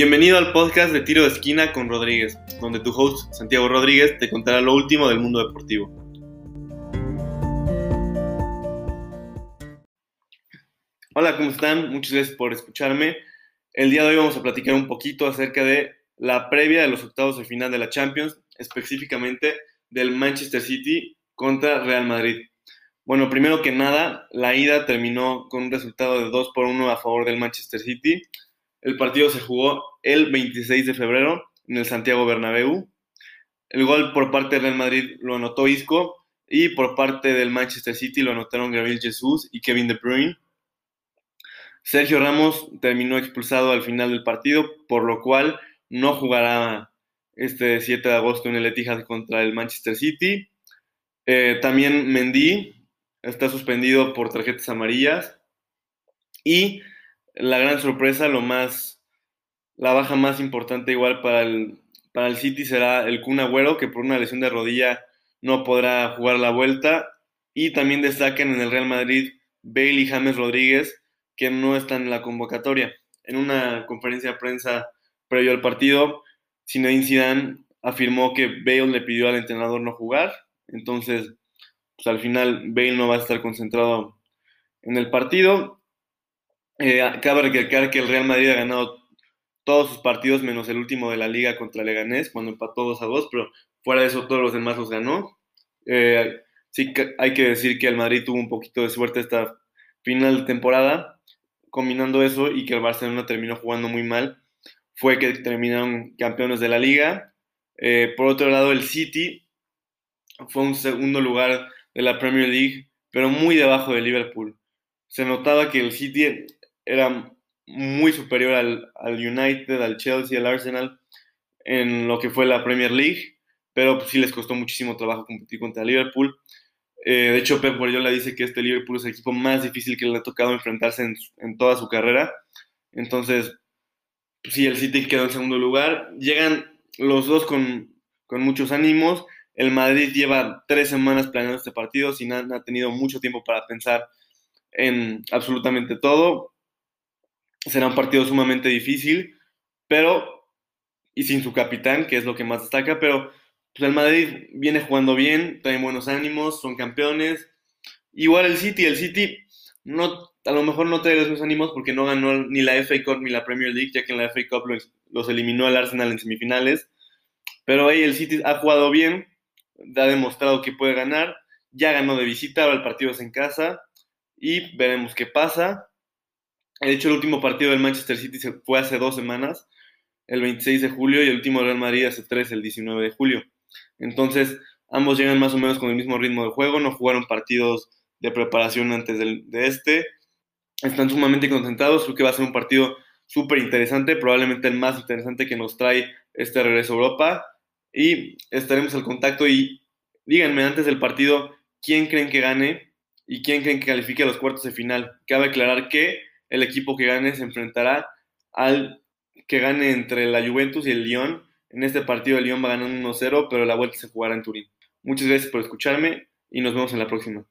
Bienvenido al podcast de Tiro de Esquina con Rodríguez, donde tu host Santiago Rodríguez te contará lo último del mundo deportivo. Hola, ¿cómo están? Muchas gracias por escucharme. El día de hoy vamos a platicar un poquito acerca de la previa de los octavos de final de la Champions, específicamente del Manchester City contra Real Madrid. Bueno, primero que nada, la ida terminó con un resultado de 2 por 1 a favor del Manchester City. El partido se jugó el 26 de febrero en el Santiago Bernabéu. El gol por parte del Real Madrid lo anotó Isco y por parte del Manchester City lo anotaron Gabriel Jesús y Kevin De Bruyne. Sergio Ramos terminó expulsado al final del partido, por lo cual no jugará este 7 de agosto en el Etihad contra el Manchester City. Eh, también Mendy está suspendido por tarjetas amarillas y la gran sorpresa, lo más, la baja más importante igual para el, para el City será el Kun Agüero, que por una lesión de rodilla no podrá jugar la vuelta. Y también destacan en el Real Madrid Bale y James Rodríguez, que no están en la convocatoria. En una conferencia de prensa previo al partido, Zinedine Zidane afirmó que Bale le pidió al entrenador no jugar, entonces pues al final Bale no va a estar concentrado en el partido eh, cabe recalcar que el Real Madrid ha ganado todos sus partidos menos el último de la liga contra Leganés, cuando empató 2 a 2, pero fuera de eso todos los demás los ganó. Eh, sí hay que decir que el Madrid tuvo un poquito de suerte esta final de temporada, combinando eso y que el Barcelona terminó jugando muy mal, fue que terminaron campeones de la liga. Eh, por otro lado, el City fue un segundo lugar de la Premier League, pero muy debajo de Liverpool. Se notaba que el City era muy superior al, United, al Chelsea, al Arsenal en lo que fue la Premier League, pero pues, sí les costó muchísimo trabajo competir contra Liverpool. Eh, de hecho, Pep Guardiola dice que este Liverpool es el equipo más difícil que le ha tocado enfrentarse en, toda su carrera. Entonces, pues, sí, el City quedó en segundo lugar. Llegan los dos con, con muchos ánimos. El Madrid lleva tres semanas planeando este partido, sin ha tenido mucho tiempo para pensar en absolutamente todo será un partido sumamente difícil, pero, y sin su capitán, que es lo que más destaca, pero pues el Madrid viene jugando bien, trae buenos ánimos, son campeones. Igual el City, el City no, a lo mejor no trae los mismos ánimos porque no ganó ni la FA Cup ni la Premier League, ya que en la FA Cup los, eliminó el Arsenal en semifinales. Pero ahí el City ha jugado bien, ha demostrado que puede ganar, ya ganó de visita, ahora el partido es en casa y veremos qué pasa. De hecho, el último partido del Manchester City fue hace dos semanas, el 26 de julio, y el último del Real Madrid hace tres, el 19 de julio. Entonces, ambos llegan más o menos con el mismo ritmo de juego, no jugaron partidos de preparación antes de este. Están sumamente concentrados, creo que va a ser un partido súper interesante, probablemente el más interesante que nos trae este regreso a Europa. Y estaremos al contacto y díganme antes del partido quién creen que gane y quién creen que califique a los cuartos de final. Cabe aclarar que el equipo que gane se enfrentará al que gane entre la Juventus y el Lyon. En este partido el Lyon va ganando 1-0, pero la vuelta se jugará en Turín. Muchas gracias por escucharme y nos vemos en la próxima.